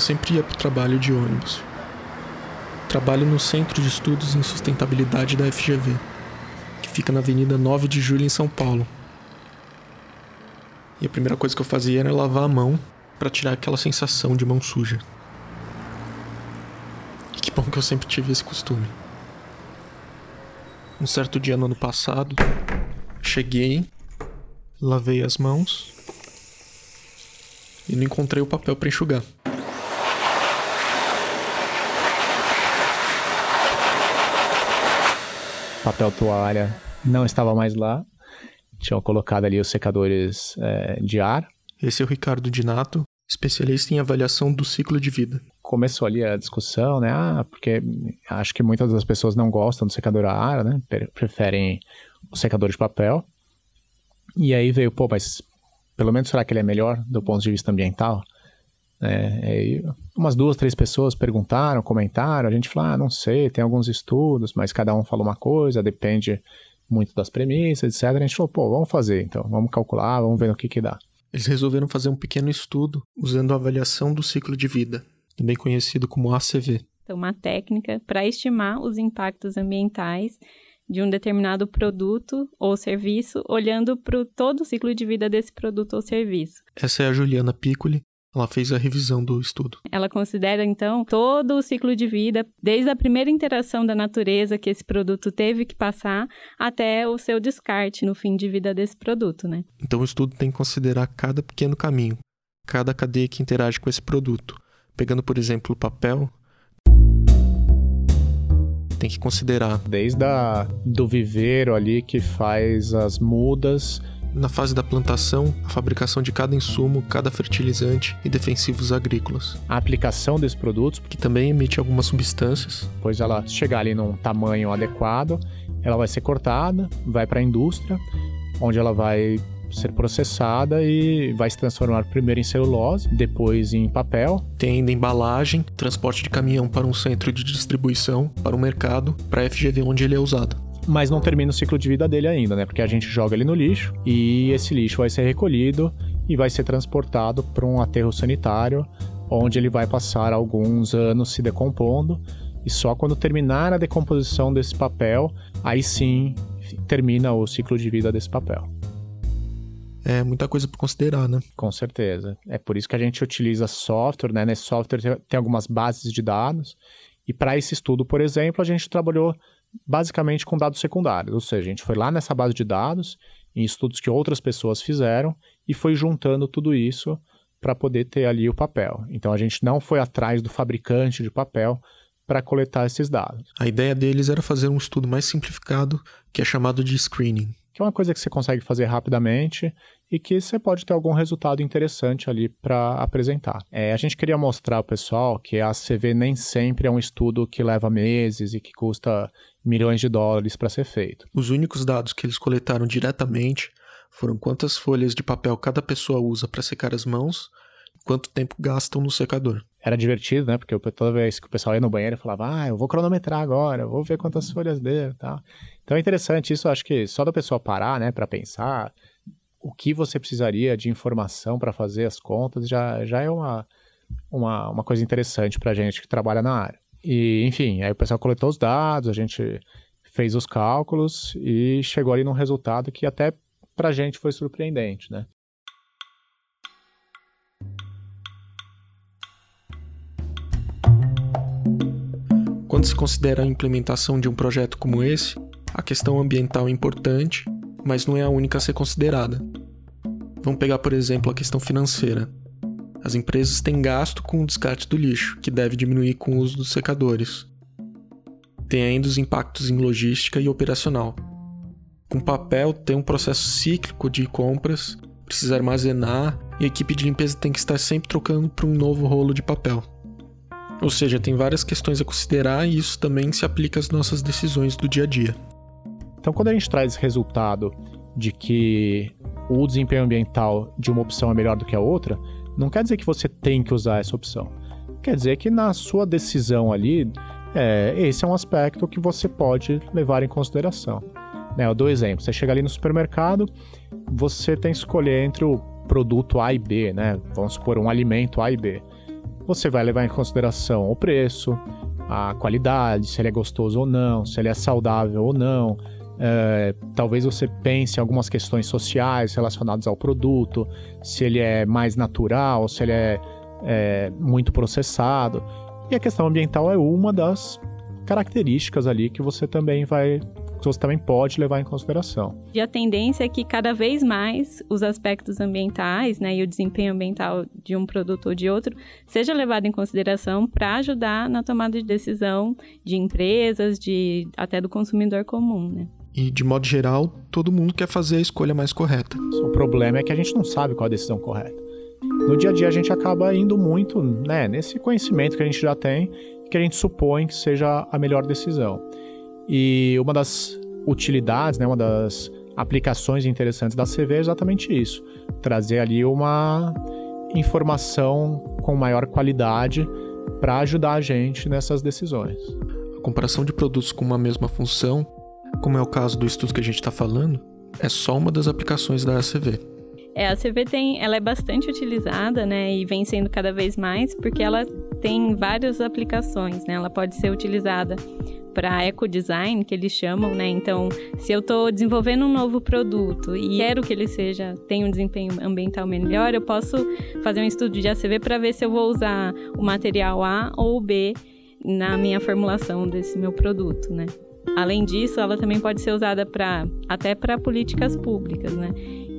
eu sempre ia para o trabalho de ônibus. Trabalho no Centro de Estudos em Sustentabilidade da FGV, que fica na Avenida 9 de Julho, em São Paulo. E a primeira coisa que eu fazia era lavar a mão para tirar aquela sensação de mão suja. E que bom que eu sempre tive esse costume. Um certo dia no ano passado, cheguei, lavei as mãos e não encontrei o papel para enxugar. Papel toalha não estava mais lá. Tinham colocado ali os secadores é, de ar. Esse é o Ricardo Dinato, especialista em avaliação do ciclo de vida. Começou ali a discussão, né? Ah, porque acho que muitas das pessoas não gostam do secador a ar, né? Preferem o secador de papel. E aí veio, pô, mas pelo menos será que ele é melhor do ponto de vista ambiental? É, umas duas, três pessoas perguntaram, comentaram, a gente falou, ah, não sei, tem alguns estudos, mas cada um falou uma coisa, depende muito das premissas, etc. A gente falou, pô, vamos fazer então, vamos calcular, vamos ver no que que dá. Eles resolveram fazer um pequeno estudo usando a avaliação do ciclo de vida, também conhecido como ACV. Então, uma técnica para estimar os impactos ambientais de um determinado produto ou serviço, olhando para todo o ciclo de vida desse produto ou serviço. Essa é a Juliana Piccoli, ela fez a revisão do estudo. Ela considera, então, todo o ciclo de vida, desde a primeira interação da natureza que esse produto teve que passar, até o seu descarte no fim de vida desse produto, né? Então, o estudo tem que considerar cada pequeno caminho, cada cadeia que interage com esse produto. Pegando, por exemplo, o papel, tem que considerar. Desde a, do viveiro ali que faz as mudas na fase da plantação, a fabricação de cada insumo, cada fertilizante e defensivos agrícolas. A aplicação desses produtos, que também emite algumas substâncias. Pois ela chegar ali num tamanho adequado, ela vai ser cortada, vai para a indústria, onde ela vai ser processada e vai se transformar primeiro em celulose, depois em papel. Tem ainda embalagem, transporte de caminhão para um centro de distribuição, para o mercado, para a FGV onde ele é usado mas não termina o ciclo de vida dele ainda, né? Porque a gente joga ele no lixo e esse lixo vai ser recolhido e vai ser transportado para um aterro sanitário, onde ele vai passar alguns anos se decompondo. E só quando terminar a decomposição desse papel, aí sim termina o ciclo de vida desse papel. É muita coisa para considerar, né? Com certeza. É por isso que a gente utiliza software, né? Nesse software tem algumas bases de dados. E para esse estudo, por exemplo, a gente trabalhou basicamente com dados secundários, ou seja, a gente foi lá nessa base de dados, em estudos que outras pessoas fizeram, e foi juntando tudo isso para poder ter ali o papel. Então a gente não foi atrás do fabricante de papel para coletar esses dados. A ideia deles era fazer um estudo mais simplificado, que é chamado de screening. Que é uma coisa que você consegue fazer rapidamente e que você pode ter algum resultado interessante ali para apresentar. É, a gente queria mostrar ao pessoal que a CV nem sempre é um estudo que leva meses e que custa milhões de dólares para ser feito. Os únicos dados que eles coletaram diretamente foram quantas folhas de papel cada pessoa usa para secar as mãos e quanto tempo gastam no secador. Era divertido, né? Porque toda vez que o pessoal ia no banheiro falava, ah, eu vou cronometrar agora, vou ver quantas folhas deu e tal. Então é interessante isso, acho que só da pessoa parar, né, para pensar o que você precisaria de informação para fazer as contas já, já é uma, uma, uma coisa interessante para a gente que trabalha na área. E, enfim, aí o pessoal coletou os dados, a gente fez os cálculos e chegou ali num resultado que até pra gente foi surpreendente, né? Quando se considera a implementação de um projeto como esse, a questão ambiental é importante, mas não é a única a ser considerada. Vamos pegar, por exemplo, a questão financeira. As empresas têm gasto com o descarte do lixo, que deve diminuir com o uso dos secadores. Tem ainda os impactos em logística e operacional. Com papel, tem um processo cíclico de compras, precisa armazenar e a equipe de limpeza tem que estar sempre trocando para um novo rolo de papel. Ou seja, tem várias questões a considerar e isso também se aplica às nossas decisões do dia a dia. Então, quando a gente traz resultado de que o desempenho ambiental de uma opção é melhor do que a outra, não quer dizer que você tem que usar essa opção. Quer dizer que na sua decisão ali, é, esse é um aspecto que você pode levar em consideração. Né, eu dou um exemplo: você chega ali no supermercado, você tem que escolher entre o produto A e B, né? Vamos supor, um alimento A e B. você vai levar em consideração o preço, a qualidade, se ele é gostoso ou não, se ele é saudável ou não. É, talvez você pense em algumas questões sociais relacionadas ao produto, se ele é mais natural, se ele é, é muito processado. E a questão ambiental é uma das características ali que você também vai que você também pode levar em consideração. E a tendência é que cada vez mais os aspectos ambientais, né, e o desempenho ambiental de um produto ou de outro seja levado em consideração para ajudar na tomada de decisão de empresas, de até do consumidor comum, né? E de modo geral, todo mundo quer fazer a escolha mais correta. O problema é que a gente não sabe qual a decisão correta. No dia a dia a gente acaba indo muito, né, nesse conhecimento que a gente já tem, que a gente supõe que seja a melhor decisão. E uma das utilidades, né, uma das aplicações interessantes da CV é exatamente isso: trazer ali uma informação com maior qualidade para ajudar a gente nessas decisões. A comparação de produtos com uma mesma função, como é o caso do estudo que a gente está falando, é só uma das aplicações da ACV. É, a CV tem, ela é bastante utilizada, né, e vem sendo cada vez mais, porque ela tem várias aplicações, né? Ela pode ser utilizada para ecodesign, que eles chamam, né? Então, se eu estou desenvolvendo um novo produto e quero que ele seja tenha um desempenho ambiental melhor, eu posso fazer um estudo de ACV para ver se eu vou usar o material A ou B na minha formulação desse meu produto, né? Além disso, ela também pode ser usada para até para políticas públicas, né?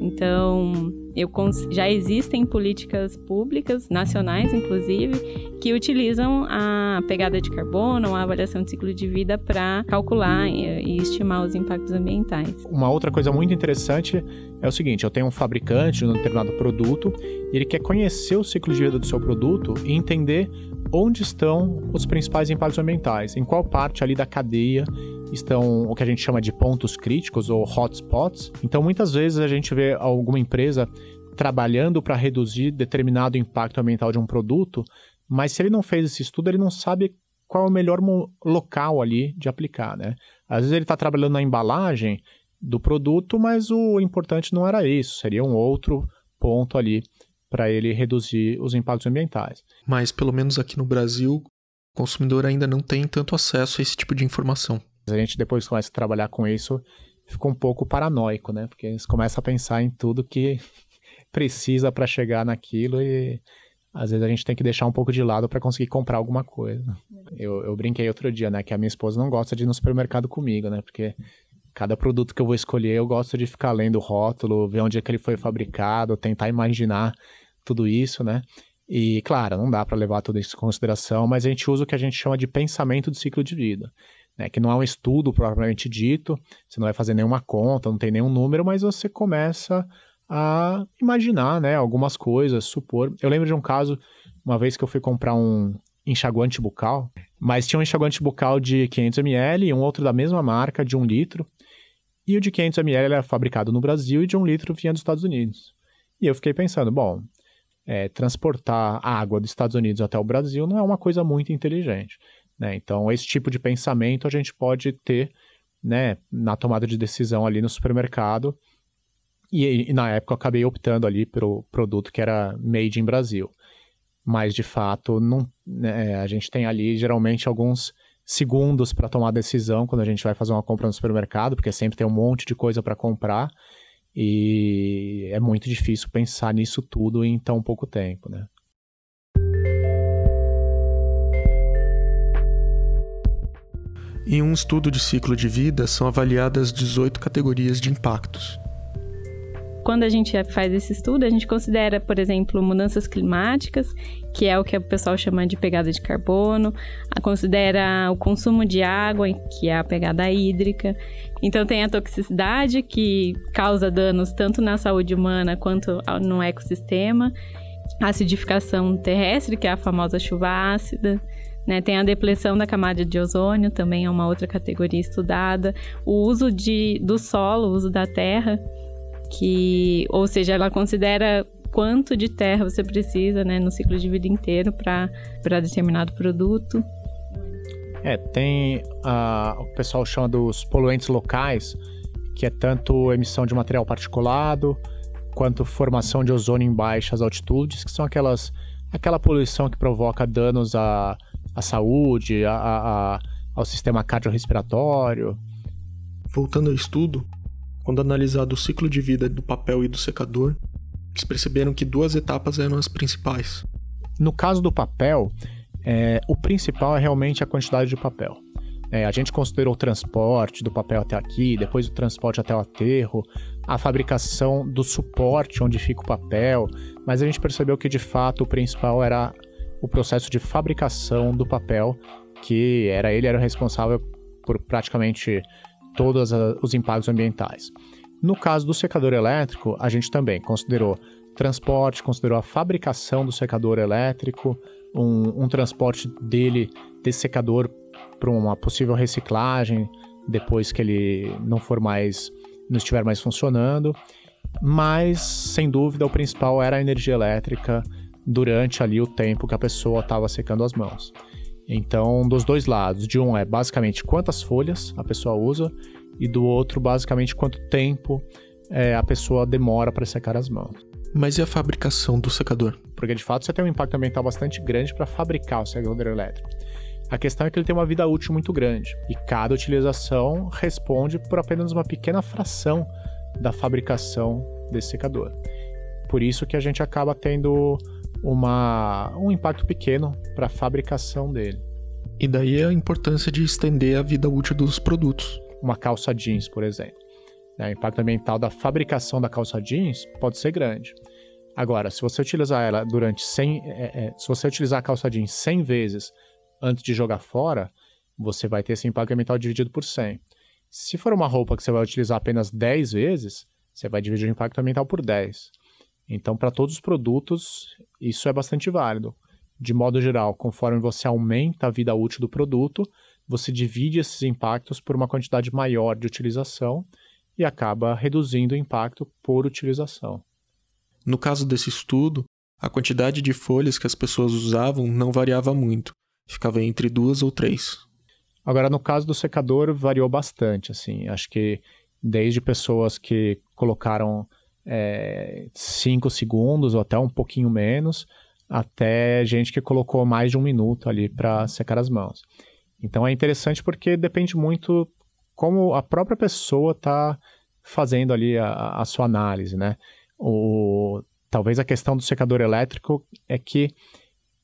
Então, eu, já existem políticas públicas, nacionais inclusive, que utilizam a pegada de carbono, a avaliação de ciclo de vida para calcular e, e estimar os impactos ambientais. Uma outra coisa muito interessante é o seguinte: eu tenho um fabricante de um determinado produto e ele quer conhecer o ciclo de vida do seu produto e entender onde estão os principais impactos ambientais, em qual parte ali da cadeia estão o que a gente chama de pontos críticos ou hotspots. Então, muitas vezes a gente vê alguma empresa trabalhando para reduzir determinado impacto ambiental de um produto, mas se ele não fez esse estudo, ele não sabe qual é o melhor local ali de aplicar, né? Às vezes ele está trabalhando na embalagem do produto, mas o importante não era isso, seria um outro ponto ali para ele reduzir os impactos ambientais. Mas pelo menos aqui no Brasil, o consumidor ainda não tem tanto acesso a esse tipo de informação. A gente depois começa a trabalhar com isso, fica um pouco paranoico, né? Porque você começa a pensar em tudo que precisa para chegar naquilo e às vezes a gente tem que deixar um pouco de lado para conseguir comprar alguma coisa. Eu, eu brinquei outro dia, né? Que a minha esposa não gosta de ir no supermercado comigo, né? Porque cada produto que eu vou escolher, eu gosto de ficar lendo o rótulo, ver onde é que ele foi fabricado, tentar imaginar tudo isso, né? E, claro, não dá para levar tudo isso em consideração, mas a gente usa o que a gente chama de pensamento do ciclo de vida né, que não é um estudo propriamente dito, você não vai fazer nenhuma conta, não tem nenhum número, mas você começa a imaginar né, algumas coisas, supor. Eu lembro de um caso, uma vez que eu fui comprar um enxaguante bucal, mas tinha um enxaguante bucal de 500ml e um outro da mesma marca, de 1 litro, e o de 500ml era fabricado no Brasil e de 1 litro vinha dos Estados Unidos. E eu fiquei pensando, bom, é, transportar água dos Estados Unidos até o Brasil não é uma coisa muito inteligente. Né? Então, esse tipo de pensamento a gente pode ter né, na tomada de decisão ali no supermercado. E, e, na época eu acabei optando ali pelo produto que era made in Brasil. Mas de fato, não, né, a gente tem ali geralmente alguns segundos para tomar decisão quando a gente vai fazer uma compra no supermercado, porque sempre tem um monte de coisa para comprar e é muito difícil pensar nisso tudo em tão pouco tempo, né? Em um estudo de ciclo de vida, são avaliadas 18 categorias de impactos. Quando a gente faz esse estudo, a gente considera, por exemplo, mudanças climáticas, que é o que o pessoal chama de pegada de carbono, considera o consumo de água, que é a pegada hídrica. Então tem a toxicidade, que causa danos tanto na saúde humana quanto no ecossistema, a acidificação terrestre, que é a famosa chuva ácida, né? Tem a depressão da camada de ozônio, também é uma outra categoria estudada. O uso de, do solo, o uso da terra, que, ou seja, ela considera quanto de terra você precisa né, no ciclo de vida inteiro para determinado produto. É, tem uh, o pessoal chama dos poluentes locais, que é tanto emissão de material particulado, quanto formação de ozônio em baixas altitudes, que são aquelas aquela poluição que provoca danos à, à saúde, a, a, ao sistema cardiorrespiratório. Voltando ao estudo, quando analisado o ciclo de vida do papel e do secador, eles perceberam que duas etapas eram as principais. No caso do papel, é, o principal é realmente a quantidade de papel. É, a gente considerou o transporte do papel até aqui, depois o transporte até o aterro, a fabricação do suporte onde fica o papel, mas a gente percebeu que de fato o principal era o processo de fabricação do papel, que era ele era o responsável por praticamente todos os impactos ambientais. No caso do secador elétrico, a gente também considerou transporte, considerou a fabricação do secador elétrico, um, um transporte dele, desse secador, para uma possível reciclagem depois que ele não for mais, não estiver mais funcionando. Mas, sem dúvida, o principal era a energia elétrica durante ali o tempo que a pessoa estava secando as mãos. Então, dos dois lados, de um é basicamente quantas folhas a pessoa usa e do outro, basicamente, quanto tempo é, a pessoa demora para secar as mãos. Mas e a fabricação do secador? Porque de fato você tem um impacto ambiental bastante grande para fabricar o secador elétrico. A questão é que ele tem uma vida útil muito grande e cada utilização responde por apenas uma pequena fração da fabricação desse secador. Por isso que a gente acaba tendo uma, um impacto pequeno para a fabricação dele. E daí a importância de estender a vida útil dos produtos uma calça jeans, por exemplo. Né? O impacto ambiental da fabricação da calça jeans pode ser grande. Agora, se você utilizar ela durante 100, é, é, se você utilizar a calça jeans 100 vezes antes de jogar fora, você vai ter esse impacto ambiental dividido por 100. Se for uma roupa que você vai utilizar apenas 10 vezes, você vai dividir o impacto ambiental por 10. Então, para todos os produtos, isso é bastante válido. De modo geral, conforme você aumenta a vida útil do produto, você divide esses impactos por uma quantidade maior de utilização e acaba reduzindo o impacto por utilização. No caso desse estudo, a quantidade de folhas que as pessoas usavam não variava muito, ficava entre duas ou três. Agora, no caso do secador, variou bastante. Assim, acho que desde pessoas que colocaram 5 é, segundos ou até um pouquinho menos, até gente que colocou mais de um minuto ali para secar as mãos. Então é interessante porque depende muito como a própria pessoa está fazendo ali a, a, sua análise, né? O, talvez a questão do secador elétrico é que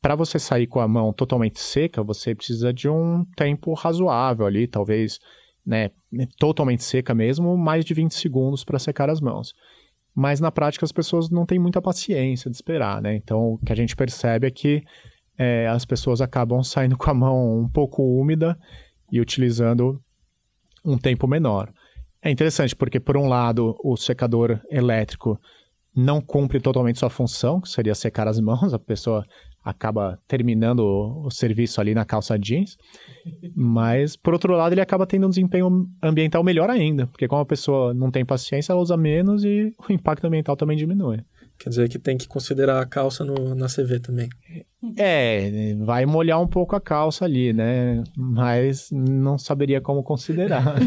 para você sair com a mão totalmente seca, você precisa de um tempo razoável ali, talvez né, totalmente seca mesmo, mais de 20 segundos para secar as mãos. Mas na prática as pessoas não têm muita paciência de esperar, né? Então o que a gente percebe é que é, as pessoas acabam saindo com a mão um pouco úmida e utilizando um tempo menor. É interessante porque, por um lado, o secador elétrico não cumpre totalmente sua função, que seria secar as mãos, a pessoa acaba terminando o, o, serviço ali na calça jeans, mas por outro lado ele acaba tendo um desempenho ambiental melhor ainda, porque como a pessoa não tem paciência, ela usa menos e o impacto ambiental também diminui. Quer dizer que tem que considerar a calça no, na CV também. É, vai molhar um pouco a calça ali, né? Mas não saberia como considerar.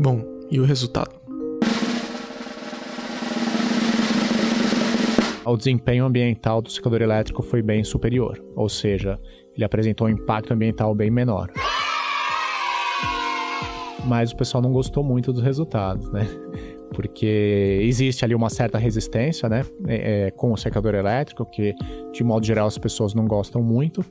Bom, e o resultado? O desempenho ambiental do secador elétrico foi bem superior, ou seja, ele apresentou um impacto ambiental bem menor mas o pessoal não gostou muito dos resultados, né? Porque existe ali uma certa resistência, né? É, é, com o secador elétrico, que de modo geral as pessoas não gostam muito.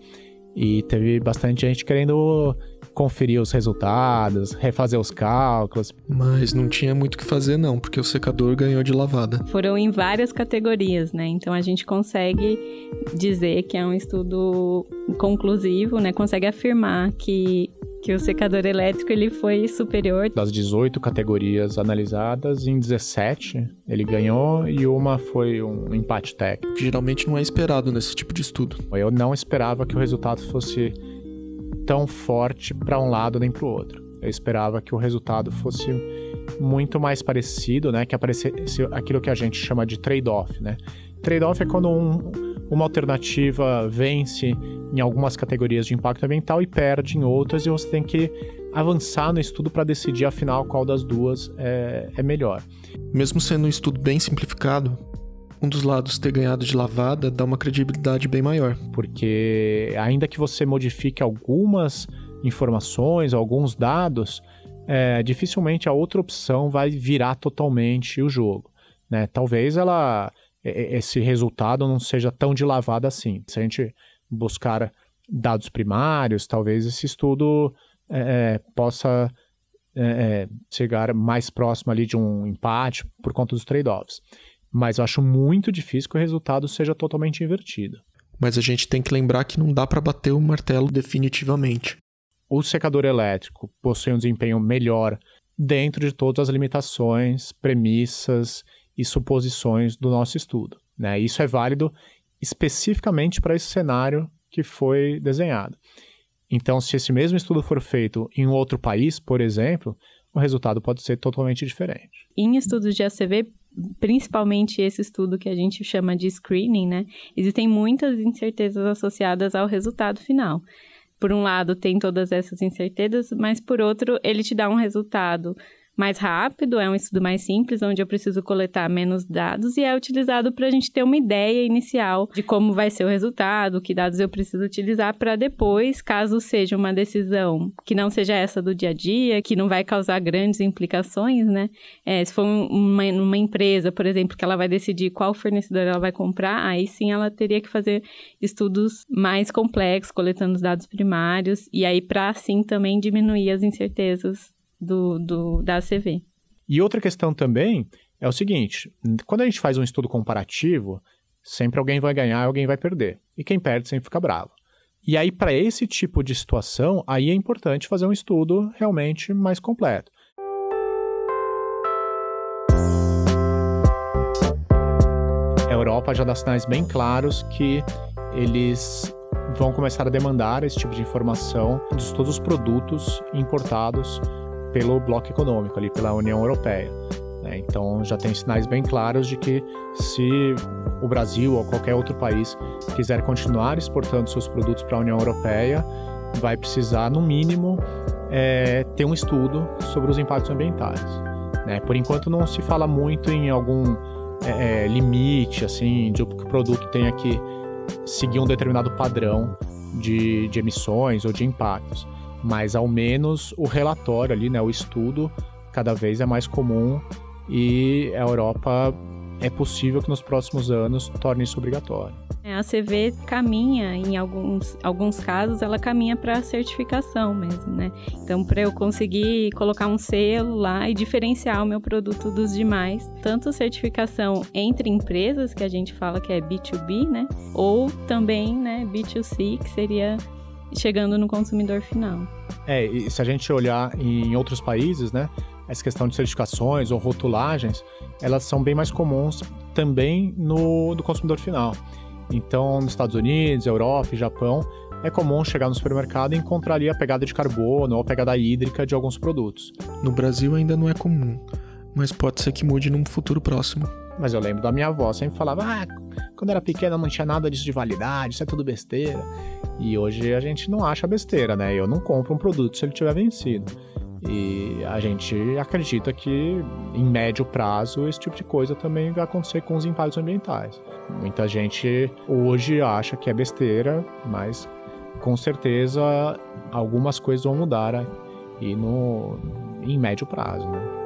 E teve bastante gente querendo conferir os resultados, refazer os cálculos. Mas não tinha muito o que fazer, não, porque o secador ganhou de lavada. Foram em várias categorias, né? Então a gente consegue dizer que é um estudo conclusivo, né? Consegue afirmar que que o secador elétrico ele foi superior. Das 18 categorias analisadas, em 17 ele ganhou e uma foi um empate técnico. Que geralmente não é esperado nesse tipo de estudo. Eu não esperava que o resultado fosse tão forte para um lado nem para o outro. Eu esperava que o resultado fosse muito mais parecido, né? Que aparecesse aquilo que a gente chama de trade-off, né? Trade-off é quando um, uma alternativa vence em algumas categorias de impacto ambiental e perde em outras, e você tem que avançar no estudo para decidir afinal qual das duas é, é melhor. Mesmo sendo um estudo bem simplificado, um dos lados ter ganhado de lavada dá uma credibilidade bem maior. Porque ainda que você modifique algumas informações, alguns dados, é, dificilmente a outra opção vai virar totalmente o jogo. Né? Talvez ela esse resultado não seja tão de lavada assim. Se a gente buscar dados primários, talvez esse estudo é, é possa é, é, chegar mais próximo ali de um empate por conta dos trade-offs. Mas eu acho muito difícil que o resultado seja totalmente invertido. Mas a gente tem que lembrar que não dá para bater o martelo definitivamente. O secador elétrico possui um desempenho melhor dentro de todas as limitações, premissas e suposições do nosso estudo. Né? Isso é válido especificamente para esse cenário que foi desenhado. Então, se esse mesmo estudo for feito em outro país, por exemplo, o resultado pode ser totalmente diferente. Em estudos de ACV, principalmente esse estudo que a gente chama de screening, né? Existem muitas incertezas associadas ao resultado final. Por um lado, tem todas essas incertezas, mas por outro, ele te dá um resultado mais rápido, é um estudo mais simples, onde eu preciso coletar menos dados e é utilizado para a gente ter uma ideia inicial de como vai ser o resultado, que dados eu preciso utilizar para depois, caso seja uma decisão que não seja essa do dia a dia, que não vai causar grandes implicações, né? É, se for uma, uma empresa, por exemplo, que ela vai decidir qual fornecedor ela vai comprar, aí sim ela teria que fazer estudos mais complexos, coletando os dados primários, e aí para assim também diminuir as incertezas do, do, da ACV. E outra questão também é o seguinte: quando a gente faz um estudo comparativo, sempre alguém vai ganhar e alguém vai perder. E quem perde sempre fica bravo. E aí, para esse tipo de situação, aí é importante fazer um estudo realmente mais completo. A Europa já dá sinais bem claros que eles vão começar a demandar esse tipo de informação de todos os produtos importados pelo bloco econômico, ali pela União Europeia. Né? Então já tem sinais bem claros de que se o Brasil ou qualquer outro país quiser continuar exportando seus produtos para a União Europeia, vai precisar, no mínimo, é, ter um estudo sobre os impactos ambientais. Né? Por enquanto não se fala muito em algum é, é limite, assim, de que o produto tenha que seguir um determinado padrão de, de emissões ou de impactos mas ao menos o relatório ali, né, o estudo, cada vez é mais comum e a Europa é possível que nos próximos anos torne isso obrigatório. É, a CV caminha, em alguns, alguns casos, ela caminha para certificação mesmo, né? Então, para eu conseguir colocar um selo lá e diferenciar o meu produto dos demais, tanto certificação entre empresas, que a gente fala que é B2B, né? Ou também, né, B2C, que seria chegando no consumidor final. É, e se a gente olhar em outros países, né, essa questão de certificações ou rotulagens, elas são bem mais comuns também no do consumidor final. Então, nos Estados Unidos, Europa e Japão, é comum chegar no supermercado e encontrar ali a pegada de carbono ou a pegada hídrica de alguns produtos. No Brasil ainda não é comum, mas pode ser que mude num futuro próximo. Mas eu lembro da minha avó, sempre falava, ah, quando era pequena não tinha nada disso de validade, isso é tudo besteira. E hoje a gente não acha besteira, né? Eu não compro um produto se ele tiver vencido. E a gente acredita que em médio prazo esse tipo de coisa também vai acontecer com os impactos ambientais. Muita gente hoje acha que é besteira, mas com certeza algumas coisas vão mudar e no em médio prazo, né?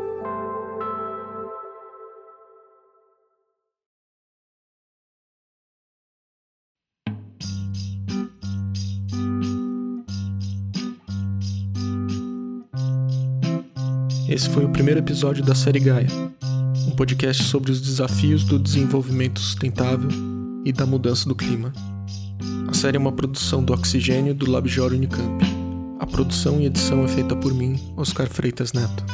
Esse foi o primeiro episódio da série Gaia, um podcast sobre os desafios do desenvolvimento sustentável e da mudança do clima. A série é uma produção do Oxigênio do Labjor Unicamp. A produção e edição é feita por mim, Oscar Freitas Neto.